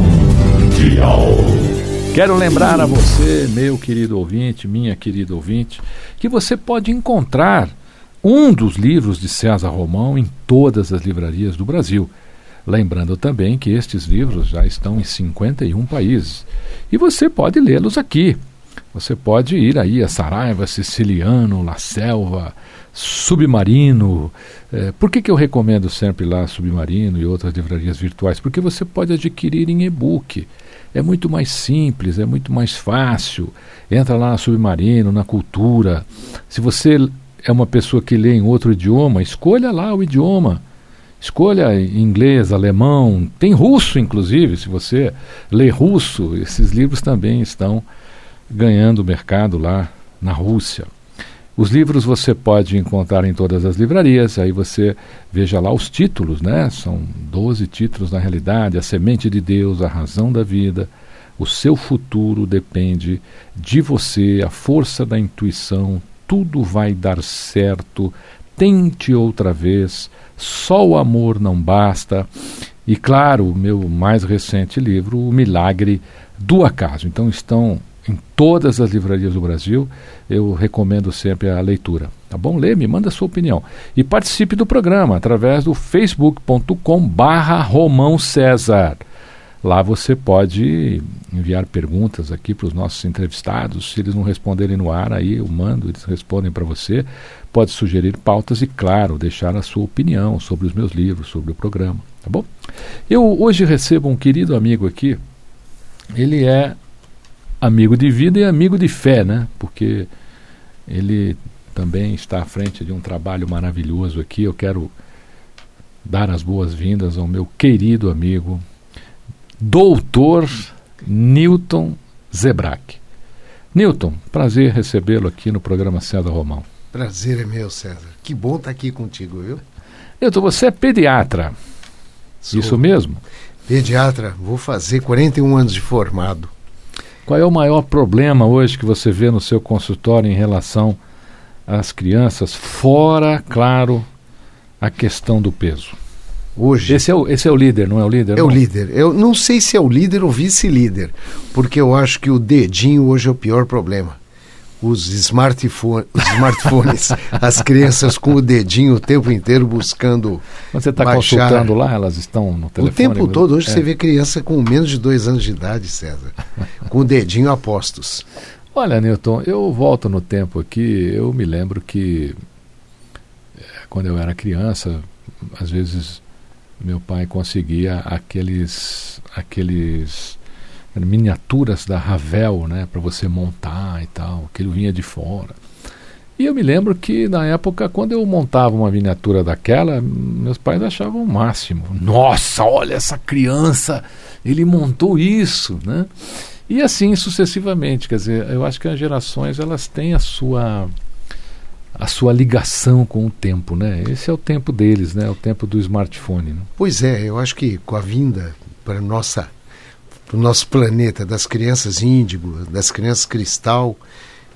Mundial. Quero lembrar a você, meu querido ouvinte, minha querida ouvinte, que você pode encontrar um dos livros de César Romão em todas as livrarias do Brasil. Lembrando também que estes livros já estão em 51 países. E você pode lê-los aqui. Você pode ir aí a Saraiva, Siciliano, La Selva, Submarino. Eh, por que, que eu recomendo sempre lá Submarino e outras livrarias virtuais? Porque você pode adquirir em e-book. É muito mais simples, é muito mais fácil. Entra lá na Submarino, na Cultura. Se você é uma pessoa que lê em outro idioma, escolha lá o idioma. Escolha inglês, alemão, tem russo inclusive, se você lê russo, esses livros também estão ganhando mercado lá na Rússia. Os livros você pode encontrar em todas as livrarias, aí você veja lá os títulos, né? São 12 títulos na realidade: A Semente de Deus, A Razão da Vida, O Seu Futuro depende de você, A Força da Intuição, Tudo vai dar certo, Tente outra vez, Só o amor não basta. E claro, o meu mais recente livro, O Milagre do Acaso. Então estão em todas as livrarias do Brasil. Eu recomendo sempre a leitura. Tá bom? Lê, me manda a sua opinião. E participe do programa através do facebook.com barra Romão César. Lá você pode enviar perguntas aqui para os nossos entrevistados. Se eles não responderem no ar, aí eu mando, eles respondem para você. Pode sugerir pautas e, claro, deixar a sua opinião sobre os meus livros, sobre o programa. Tá bom? Eu hoje recebo um querido amigo aqui. Ele é amigo de vida e amigo de fé, né? Porque ele também está à frente de um trabalho maravilhoso aqui. Eu quero dar as boas-vindas ao meu querido amigo, doutor Newton Zebrac. Newton, prazer recebê-lo aqui no programa César Romão. Prazer é meu, César. Que bom estar aqui contigo, viu? Newton, você é pediatra. Sou Isso mesmo? Pediatra, vou fazer 41 anos de formado. Qual é o maior problema hoje que você vê no seu consultório em relação às crianças, fora, claro, a questão do peso? Hoje Esse é o, esse é o líder, não é o líder? é o não? líder. Eu não sei se é o líder ou vice-líder, porque eu acho que o dedinho hoje é o pior problema. Os smartphone, os smartphones, as crianças com o dedinho o tempo inteiro buscando Quando você está consultando lá, elas estão no O telefone? tempo todo, hoje É. você vê criança com menos de dois anos de idade, César, com o dedinho a postos. Olha, Newton, eu volto no tempo aqui, eu me lembro que eh, quando eu era criança, às vezes meu pai conseguia aqueles aqueles miniaturas da Ravel, né, para você montar e tal, aquilo vinha de fora. E eu me lembro que na época, quando eu montava uma miniatura daquela, meus pais achavam o máximo. Nossa, olha essa criança, ele montou isso, né? E assim sucessivamente, quer dizer, eu acho que as gerações elas têm a sua a sua ligação com o tempo, né? Esse é o tempo deles, né? O tempo do smartphone. Né? Pois é, eu acho que com a vinda para nossa para o nosso planeta das crianças índigo, das crianças cristal,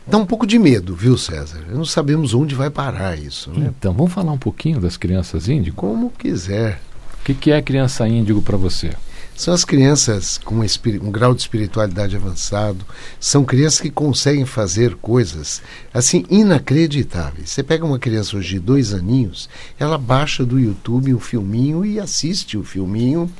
dá um pouco de medo, viu, César? Não sabemos onde vai parar isso, né? Então, vamos falar um pouquinho das crianças índigo? Como quiser. O que, que é criança índigo para você? São as crianças com um, grau de espiritualidade avançado, são crianças que conseguem fazer coisas assim inacreditáveis. Você pega uma criança hoje de dois aninhos, ela baixa do YouTube um filminho e assiste o filminho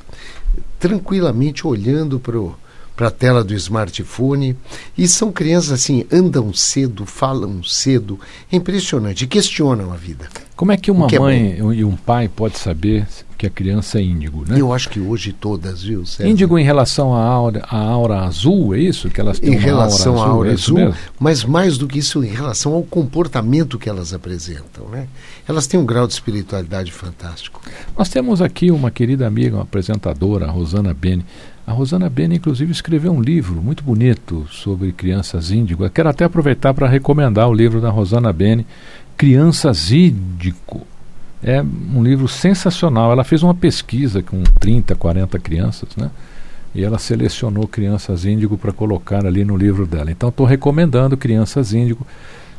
tranquilamente olhando para o para a tela do smartphone. E são crianças assim, andam cedo, falam cedo. É impressionante, questionam a vida. Como é que uma que é mãe é e um pai pode saber que a criança é índigo, né? Eu acho que hoje todas, viu, César? Índigo em relação à aura, à aura azul, é isso? Que elas têm em relação à aura azul, é azul mas mais do que isso, em relação ao comportamento que elas apresentam, né? Elas têm um grau de espiritualidade fantástico. Nós temos aqui uma querida amiga, uma apresentadora, a Rosana Beni. A Rosana Beni, inclusive, escreveu um livro muito bonito sobre crianças índigo. Eu quero até aproveitar para recomendar o livro da Rosana Beni, Crianças Índigo. É um livro sensacional. Ela fez uma pesquisa com 30, 40 crianças, né? E ela selecionou crianças índigo para colocar ali no livro dela. Então, estou recomendando Crianças Índigo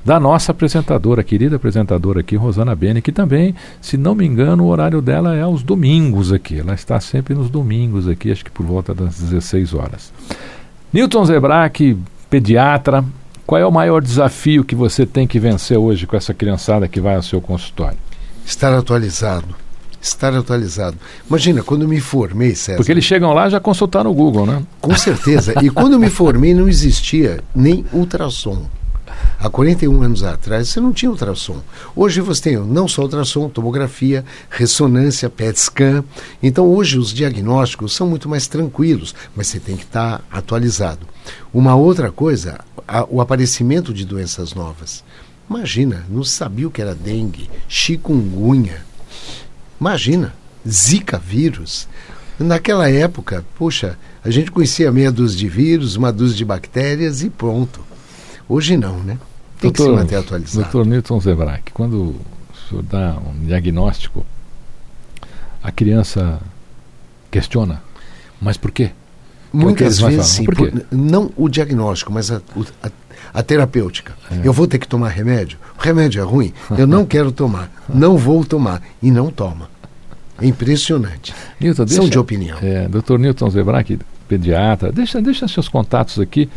da nossa apresentadora, querida apresentadora aqui, Rosana Bene, que também, se não me engano, o horário dela é aos domingos aqui. Ela está sempre nos domingos aqui, acho que por volta das 16 horas. Newton Zebrack, pediatra, qual é o maior desafio que você tem que vencer hoje com essa criançada que vai ao seu consultório? Estar atualizado. Estar atualizado. Imagina, quando eu me formei, César. Porque eles chegam lá já consultaram o Google, né? Com certeza. E quando eu me formei, não existia nem ultrassom. Há 41 anos atrás você não tinha ultrassom. Hoje você tem não só ultrassom, tomografia, ressonância, PET scan. Então hoje os diagnósticos são muito mais tranquilos, mas você tem que estar atualizado. Uma outra coisa, a, o aparecimento de doenças novas. Imagina, não sabia o que era dengue, chikungunya. Imagina, zika vírus. Naquela época, puxa, a gente conhecia meia dúzia de vírus, uma dúzia de bactérias e pronto. Hoje não, né? Tem doutor, que se manter atualizado. Doutor Newton Zebrack, quando o senhor dá um diagnóstico, a criança questiona, mas por quê? Muitas vezes sim, por não o diagnóstico, mas a, a, a terapêutica. É. Eu vou ter que tomar remédio? O remédio é ruim? Eu não quero tomar, não vou tomar e não toma. É impressionante. Newton, São deixa, de opinião. É, doutor Newton Zebrack, pediatra, deixa, deixa seus contatos aqui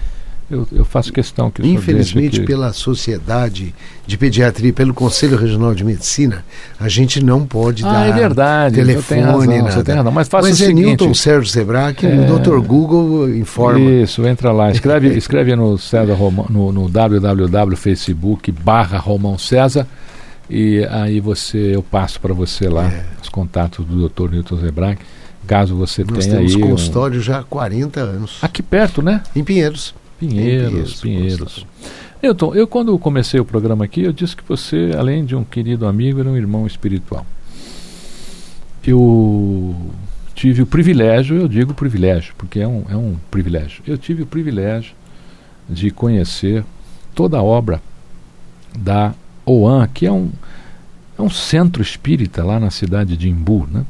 eu, eu, faço questão que o Infelizmente, pela Sociedade de Pediatria, pelo Conselho Regional de Medicina, a gente não pode ah, dar é verdade, telefone, razão, nada. Tem razão, mas faça mas o é seguinte, Newton Sérgio Zebrac, é, o Dr. Google informa. Isso, entra lá, escreve, escreve no, César Romão, no, no www.facebook barra Romão César e aí você eu passo para você lá é. os contatos do Dr. Newton Zebrac caso você Nós tenha temos aí consultório um... já há 40 anos. Aqui perto, né? Em Pinheiros. Pinheiros, Pinheiros. Newton, eu quando comecei o programa aqui, eu disse que você, além de um querido amigo, era um irmão espiritual. Eu tive o privilégio, eu digo privilégio, porque é um, é um privilégio. Eu tive o privilégio de conhecer toda a obra da OAN, que é um, é um centro espírita lá na cidade de Imbu, né?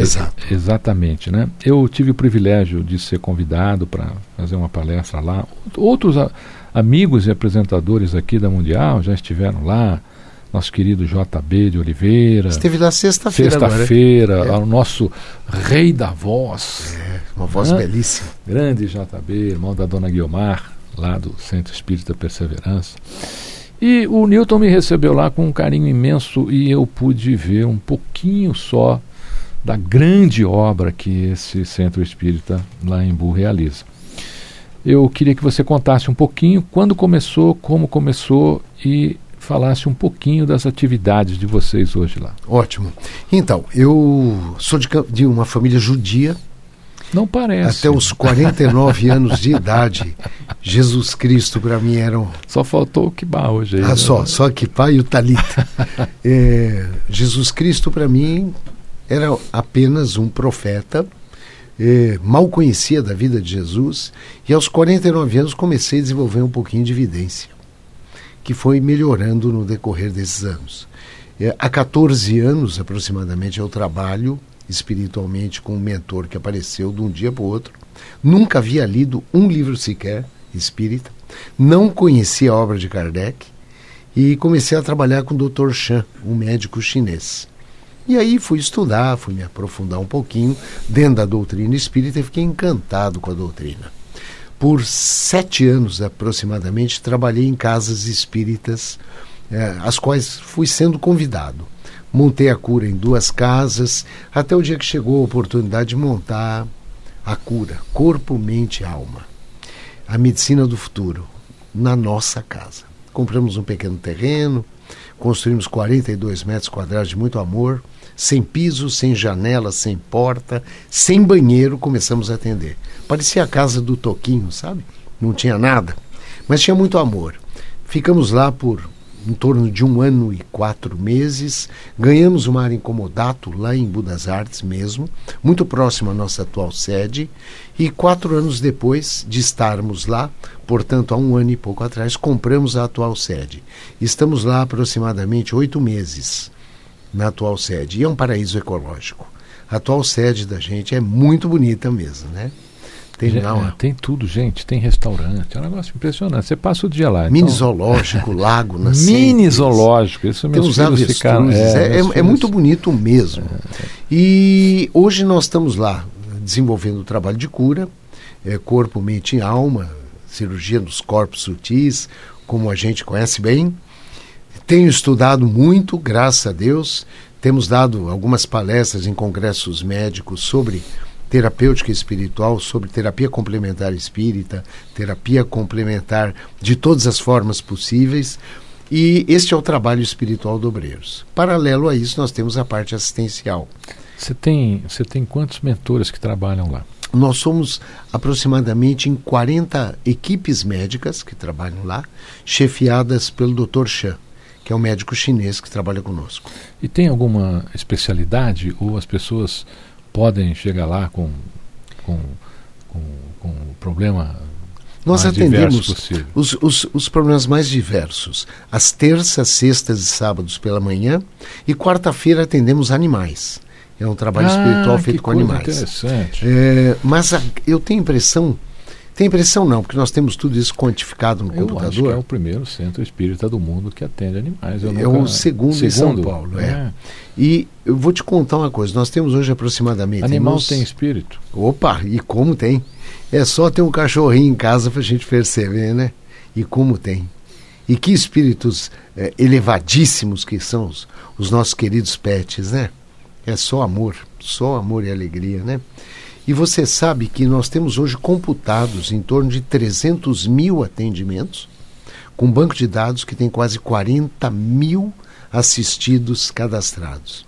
Exato. exatamente, né? Eu tive o privilégio de ser convidado para fazer uma palestra lá. Outros amigos e apresentadores aqui da Mundial já estiveram lá. Nosso querido JB de Oliveira. Esteve lá sexta-feira. Sexta-feira, é. o nosso rei da voz. É, uma voz né? belíssima. Grande JB, irmão da dona Guiomar, lá do Centro Espírita Perseverança. E o Newton me recebeu lá com um carinho imenso e eu pude ver um pouquinho só da grande obra que esse centro espírita lá em Bu realiza. Eu queria que você contasse um pouquinho quando começou, como começou e falasse um pouquinho das atividades de vocês hoje lá. Ótimo. Então, eu sou de, de uma família judia. Não parece. Até os 49 anos de idade, Jesus Cristo para mim era um... Só faltou o kibá hoje. Aí, ah, né? só, só kibá e o talita. é, Jesus Cristo para mim era apenas um profeta, eh, mal conhecia da vida de Jesus, e aos 49 anos comecei a desenvolver um pouquinho de evidência, que foi melhorando no decorrer desses anos. Eh, há 14 anos aproximadamente eu trabalho espiritualmente com um mentor que apareceu de um dia para o outro. Nunca havia lido um livro sequer espírita, não conhecia a obra de Kardec e comecei a trabalhar com o Dr. Chan, um médico chinês E aí fui estudar, fui me aprofundar um pouquinho dentro da doutrina espírita e fiquei encantado com a doutrina. Por sete anos aproximadamente, trabalhei em casas espíritas, eh, as quais fui sendo convidado. Montei a cura em duas casas, até o dia que chegou a oportunidade de montar a cura, corpo, mente e alma. A medicina do futuro, na nossa casa. Compramos um pequeno terreno, construímos 42 metros quadrados de muito amor, sem piso, sem janela, sem porta, sem banheiro, começamos a atender. Parecia a casa do Toquinho, sabe? Não tinha nada, mas tinha muito amor. Ficamos lá por em torno de um ano e quatro meses. Ganhamos uma área incomodato lá em Budas Artes mesmo, muito próximo à nossa atual sede. E quatro anos depois de estarmos lá, portanto há um ano e pouco atrás, compramos a atual sede. Estamos lá aproximadamente oito meses na atual sede. E é um paraíso ecológico. A atual sede da gente é muito bonita mesmo, né? Tem, não, é, tem tudo, gente. Tem restaurante. É um negócio impressionante. Você passa o dia lá. Mini então... zoológico, lago na Mini zoológico. Isso tem os. Ficaram, é, é, é, é, muito bonito mesmo. É. E hoje nós estamos lá desenvolvendo o trabalho de cura, é, corpo, mente e alma, cirurgia dos corpos sutis, como a gente conhece bem. Tenho estudado muito, graças a Deus. Temos dado algumas palestras em congressos médicos sobre terapêutica espiritual, sobre terapia complementar espírita, terapia complementar de todas as formas possíveis. E este é o trabalho espiritual do Obreiros. Paralelo a isso, nós temos a parte assistencial. Você tem, você tem quantos mentores que trabalham lá? Nós somos aproximadamente em 40 equipes médicas que trabalham lá, chefiadas pelo Dr. Chan, que é um médico chinês que trabalha conosco. E tem alguma especialidade ou as pessoas podem chegar lá com, com, com, com o problema nós atendemos os, os, os, problemas mais diversos. As terças, sextas e sábados pela manhã. E quarta-feira atendemos animais. É um trabalho ah, espiritual feito com animais. Interessante. É, mas a, eu tenho impressão tem impressão não, porque nós temos tudo isso quantificado no eu computador. É o primeiro centro espírita do mundo que atende animais. Eu é o segundo, segundo em São Paulo, é. é. E eu vou te contar uma coisa, nós temos hoje aproximadamente... Animal tem espírito? Opa, e como tem? É só ter um cachorrinho em casa para a gente perceber, né? E como tem. E que espíritos é, elevadíssimos que são os, os nossos queridos pets, né? É só amor, só amor e alegria, né? E você sabe que nós temos hoje computados em torno de 300 mil atendimentos, com um banco de dados que tem quase 40 mil assistidos cadastrados.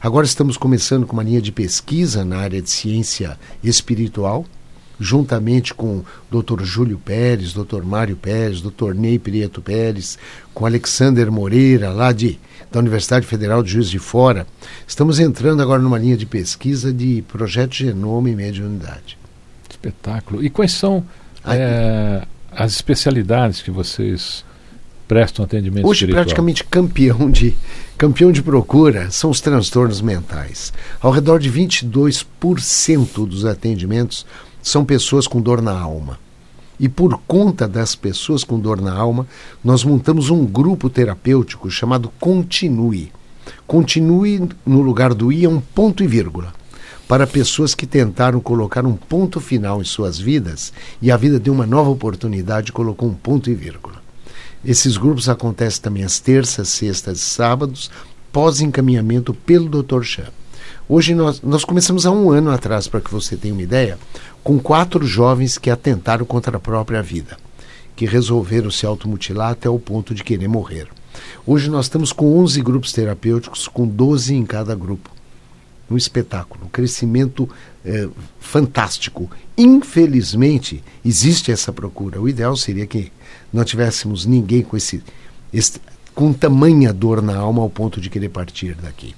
Agora estamos começando com uma linha de pesquisa na área de ciência espiritual, juntamente com o Dr. Júlio Pérez, Dr. Mário Pérez, Dr. Ney Prieto Pérez, com Alexander Moreira, lá de, da Universidade Federal de Juiz de Fora. Estamos entrando agora numa linha de pesquisa de projeto genoma e mediunidade. Espetáculo. E quais são é, as especialidades que vocês prestam atendimento Hoje espiritual? praticamente campeão de campeão de procura são os transtornos mentais. Ao redor de 22% dos atendimentos são pessoas com dor na alma. E por conta das pessoas com dor na alma, nós montamos um grupo terapêutico chamado Continue. Continue no lugar do I é um ponto e vírgula. Para pessoas que tentaram colocar um ponto final em suas vidas e a vida deu uma nova oportunidade e colocou um ponto e vírgula. Esses grupos acontecem também às terças, sextas e sábados, pós-encaminhamento pelo Dr. Chan. Hoje nós, nós começamos há um ano atrás, para que você tenha uma ideia, com quatro jovens que atentaram contra a própria vida, que resolveram se automutilar até o ponto de querer morrer. Hoje nós estamos com 11 grupos terapêuticos, com 12 em cada grupo. Um espetáculo, um crescimento é, fantástico. Infelizmente, existe essa procura. O ideal seria que não tivéssemos ninguém com esse, esse com tamanha dor na alma ao ponto de querer partir daqui.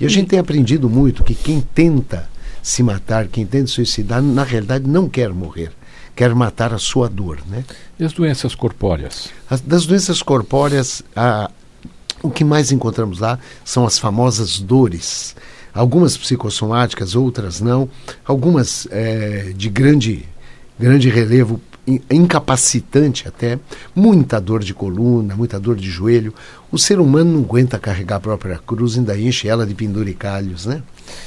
E a gente tem aprendido muito que quem tenta se matar, quem tenta suicidar, na realidade não quer morrer, quer matar a sua dor. Né? E as doenças corpóreas? As, das doenças corpóreas, a, o que mais encontramos lá são as famosas dores. Algumas psicossomáticas, outras não. Algumas é, de grande, grande relevo incapacitante até, muita dor de coluna, muita dor de joelho. O ser humano não aguenta carregar a própria cruz, ainda enche ela de penduricalhos, né?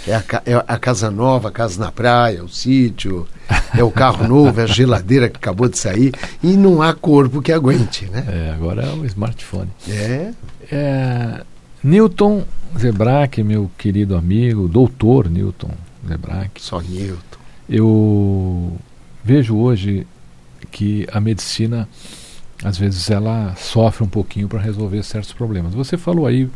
É a, é a casa nova, a casa na praia, o sítio, é o carro novo, é a geladeira que acabou de sair, e não há corpo que aguente, né? É, agora é o smartphone. É, É, Newton Zebrack, meu querido amigo, doutor Newton Zebrack, só Newton. eu vejo hoje que a medicina, às vezes, ela sofre um pouquinho para resolver certos problemas. Você falou aí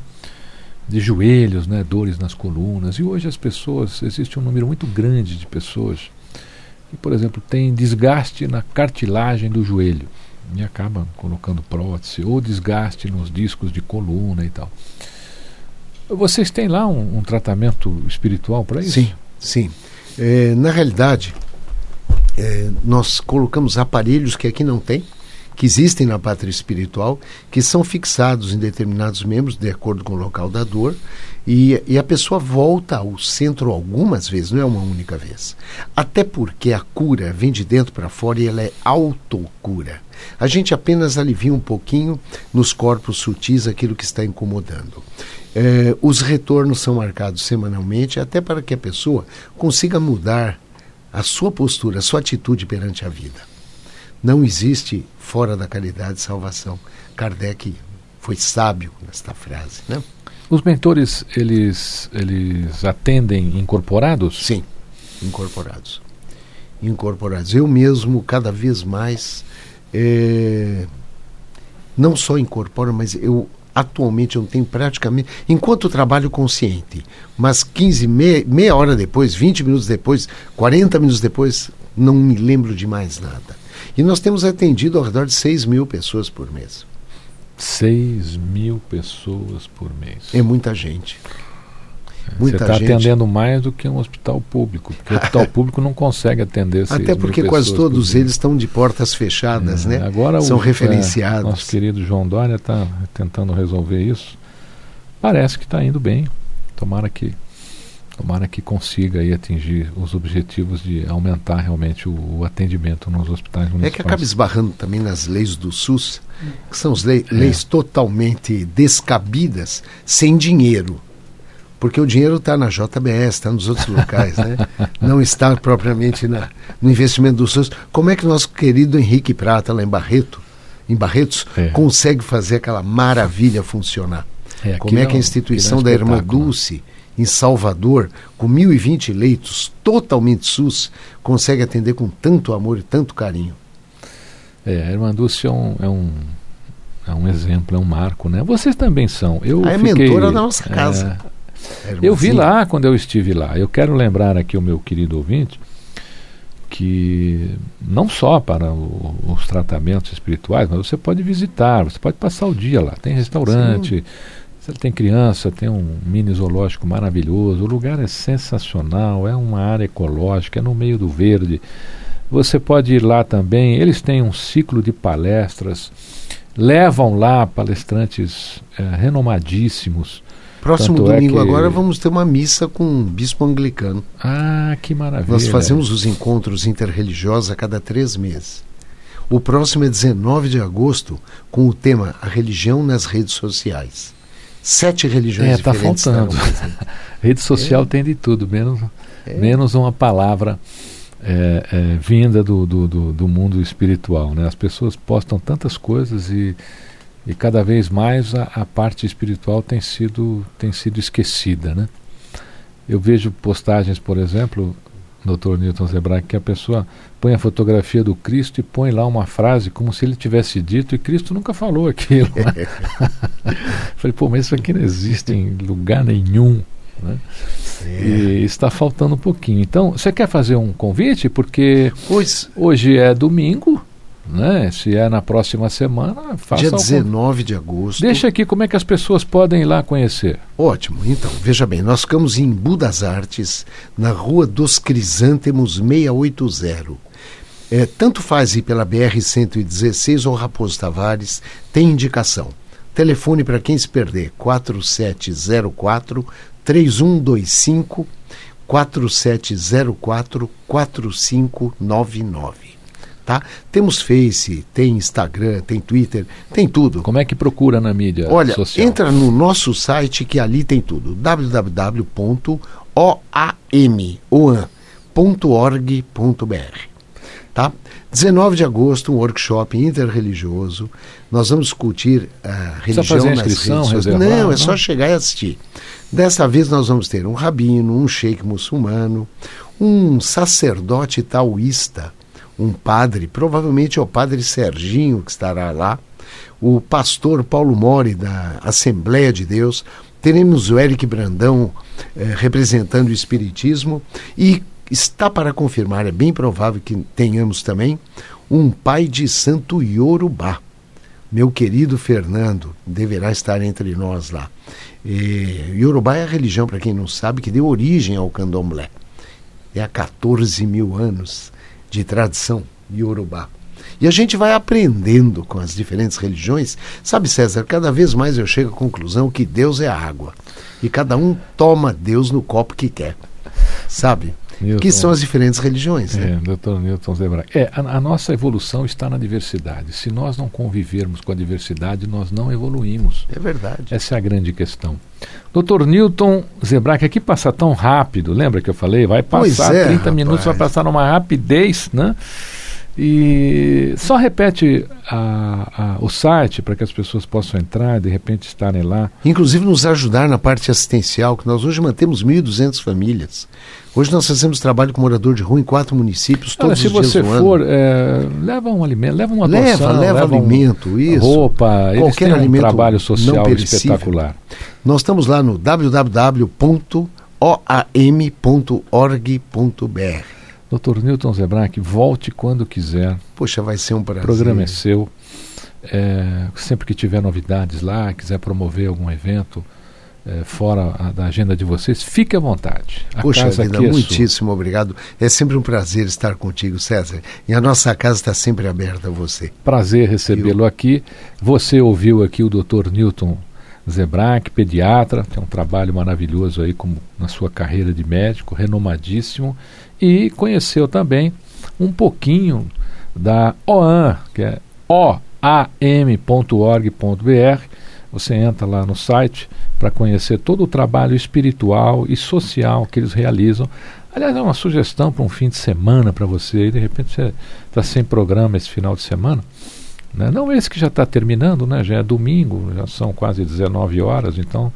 de joelhos, né, dores nas colunas, e hoje as pessoas, existe um número muito grande de pessoas que, por exemplo, tem desgaste na cartilagem do joelho e acaba colocando prótese, ou desgaste nos discos de coluna e tal. Vocês têm lá um, um tratamento espiritual para isso? Sim, sim. É, na realidade, é, nós colocamos aparelhos que aqui não tem, que existem na pátria espiritual, que são fixados em determinados membros, de acordo com o local da dor, e, e a pessoa volta ao centro algumas vezes, não é uma única vez. Até porque a cura vem de dentro para fora e ela é autocura. A gente apenas alivia um pouquinho nos corpos sutis aquilo que está incomodando. Eh, os retornos são marcados semanalmente, até para que a pessoa consiga mudar a sua postura, a sua atitude perante a vida. Não existe fora da caridade salvação. Kardec foi sábio nesta frase, né? Os mentores, eles, eles atendem incorporados? Sim, incorporados. Incorporados. Eu mesmo, cada vez mais, eh, não só incorporo, mas eu atualmente eu tenho praticamente, enquanto trabalho consciente, mas 15, meia, meia hora depois, 20 minutos depois, 40 minutos depois, não me lembro de mais nada. E nós temos atendido ao redor de 6 mil pessoas por mês. 6 mil pessoas por mês. É muita gente. Você Muita está gente. atendendo mais do que um hospital público, porque o hospital público não consegue atender 6 Até porque quase todos eles estão de portas fechadas, É, né? Agora São o, é, referenciados. nosso querido João Dória está tentando resolver isso. Parece que está indo bem. Tomara que tomara que consiga aí atingir os objetivos de aumentar realmente o, o atendimento nos hospitais É que municipais. acaba esbarrando também nas leis do SUS, que são É. leis totalmente descabidas, sem dinheiro. Porque o dinheiro está na JBS, está nos outros locais, né? Não está propriamente na, no investimento do SUS. Como é que nosso querido Henrique Prata, lá em Barreto, em Barretos, É. consegue fazer aquela maravilha funcionar? É, Como é aquilo que a instituição é da Irmã espetáculo. Dulce, em Salvador, com 1.020 leitos, totalmente SUS, consegue atender com tanto amor e tanto carinho? É, a Irmã Dulce é um, é um, é um exemplo, é um marco, né? Vocês também são. Eu Ah, é fiquei, mentora da nossa casa. É, Eu vi lá quando eu estive lá. Eu quero lembrar aqui o meu querido ouvinte que não só para o- os tratamentos espirituais, mas você pode visitar, você pode passar o dia lá. Tem restaurante, você tem criança, tem um mini zoológico maravilhoso. O lugar é sensacional, é uma área ecológica, é no meio do verde. Você pode ir lá também. Eles têm um ciclo de palestras, levam lá palestrantes eh, renomadíssimos. Próximo Tanto é domingo que- agora vamos ter uma missa com um bispo anglicano. Ah, que maravilha. Nós fazemos os encontros interreligiosos a cada três meses. O próximo é 19 de agosto, com o tema A Religião nas Redes Sociais. Sete religiões É, tá diferentes faltando. Rede social tem de tudo, menos, menos uma palavra é, é, vinda do, do, do, do mundo espiritual. Né? As pessoas postam tantas coisas e, e cada vez mais a, a parte espiritual tem sido, tem sido esquecida. Né? Eu vejo postagens, por exemplo, Dr. Newton Zebrack, que a pessoa põe a fotografia do Cristo e põe lá uma frase como se ele tivesse dito e Cristo nunca falou aquilo. né? Falei, pô, mas isso aqui não existe em lugar nenhum. Né? E está faltando um pouquinho. Então, você quer fazer um convite? Porque Pois, hoje é domingo, né? Se é na próxima semana, faça dia o con- 19 de agosto. Deixa aqui como é que as pessoas podem ir lá conhecer. Ótimo. Então, veja bem, nós ficamos em Budas Artes, na Rua dos Crisântemos 680. É, tanto faz ir pela BR-116 ou Raposo Tavares, tem indicação. Telefone para quem se perder, 4704 3125 4704 4599. Tá? Temos Face, tem Instagram, tem Twitter, tem tudo. Como é que procura na mídia Olha, social? entra no nosso site que ali tem tudo. www.oam.org.br tá? 19 de agosto, um workshop interreligioso. Nós vamos discutir a religião fazer nas inscrição, redes sociais. reservar, Não, é não? só chegar e assistir. Dessa vez nós vamos ter um rabino, um sheik muçulmano, um sacerdote taoísta, um padre, provavelmente é o padre Serginho que estará lá, o pastor Paulo Mori da Assembleia de Deus, teremos o Eric Brandão eh, representando o Espiritismo e está para confirmar, é bem provável que tenhamos também um pai de santo Yorubá. Meu querido Fernando deverá estar entre nós lá. E, Yorubá é a religião, para quem não sabe, que deu origem ao candomblé. É há 14 mil anos de tradição Yorubá. E a gente vai aprendendo com as diferentes religiões. Sabe, César, cada vez mais eu chego à conclusão que Deus é água. E cada um toma Deus no copo que quer. Sabe? Newton. Que são as diferentes religiões. É, Né? doutor Newton Zebra. É, a, a nossa evolução está na diversidade. Se nós não convivermos com a diversidade, nós não evoluímos. É verdade. Essa é a grande questão. Doutor Newton Zebrac, aqui passa tão rápido, lembra que eu falei? Vai Pois passar é, 30 minutos, vai rapaz. passar numa rapidez, né? E só repete a- a- o site para que as pessoas possam entrar, de repente estarem lá. Inclusive nos ajudar na parte assistencial, que nós hoje mantemos 1.200 famílias. Hoje nós fazemos trabalho com morador de rua em quatro municípios, Olha, todos se os dias você do for, ano. é, leva um alimento, leva uma Leva, adoção, leva um- alimento, isso. roupa, Qualquer têm um alimento trabalho social espetacular. Nós estamos lá no www.oam.org.br. Doutor Newton Zebrac, volte quando quiser. Poxa, vai ser um O prazer. programa é seu. É, sempre que tiver novidades lá, quiser promover algum evento é, fora a- da agenda de vocês, fique à vontade. A Poxa casa vida, aqui é sua. muitíssimo obrigado. É sempre um prazer estar contigo, César. E a nossa casa está sempre aberta a você. Prazer recebê-lo aqui. Você ouviu aqui o Dr. Newton Zebrac, pediatra, tem um trabalho maravilhoso aí como na sua carreira de médico, renomadíssimo, e conheceu também um pouquinho da OAM, que é oam.org.br. Você entra lá no site para conhecer todo o trabalho espiritual e social que eles realizam. Aliás, é uma sugestão para um fim de semana para você. E de repente você está sem programa esse final de semana. Né? Não esse que já está terminando, né? já é domingo, já são quase 19 horas, então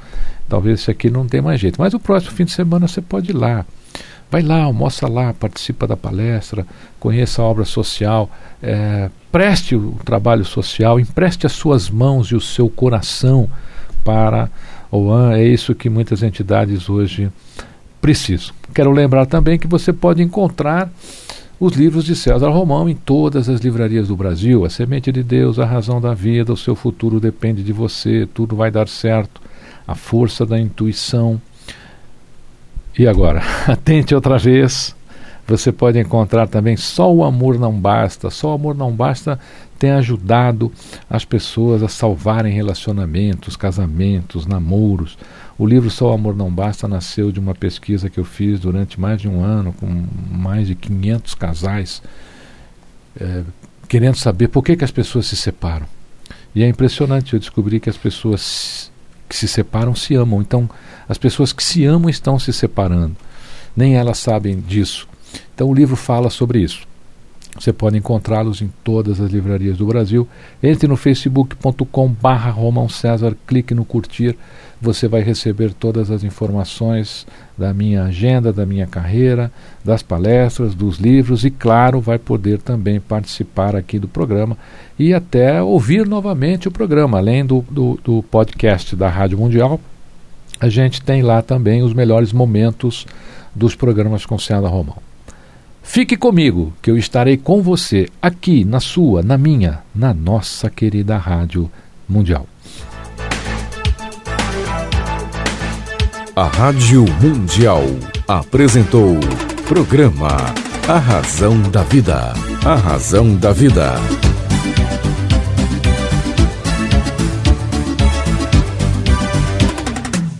talvez esse aqui não tenha mais jeito. Mas o próximo fim de semana você pode ir lá. Vai lá, almoça lá, participa da palestra, conheça a obra social, eh, preste o trabalho social, empreste as suas mãos e o seu coração para o OAN. É isso que muitas entidades hoje precisam. Quero lembrar também que você pode encontrar os livros de César Romão em todas as livrarias do Brasil. A Semente de Deus, a razão da vida, o seu futuro depende de você, tudo vai dar certo. A força da intuição. E agora, atente outra vez. Você pode encontrar também Só o Amor Não Basta. Só o Amor Não Basta tem ajudado as pessoas a salvarem relacionamentos, casamentos, namoros. O livro Só o Amor Não Basta nasceu de uma pesquisa que eu fiz durante mais de um ano com mais de 500 casais, eh, querendo saber por que, que as pessoas se separam. E é impressionante, eu descobri que as pessoas que se separam se amam. Então, as pessoas que se amam estão se separando. Nem elas sabem disso. Então, o livro fala sobre isso. Você pode encontrá-los em todas as livrarias do Brasil. Entre no facebook.com/barra Romão César, clique no curtir. Você vai receber todas as informações da minha agenda, da minha carreira, das palestras, dos livros e, claro, vai poder também participar aqui do programa e até ouvir novamente o programa, além do, do, do podcast da Rádio Mundial. A gente tem lá também os melhores momentos dos programas com César Romão. Fique comigo, que eu estarei com você aqui na sua, na minha, na nossa querida Rádio Mundial. A Rádio Mundial apresentou programa A Razão da Vida. A Razão da Vida.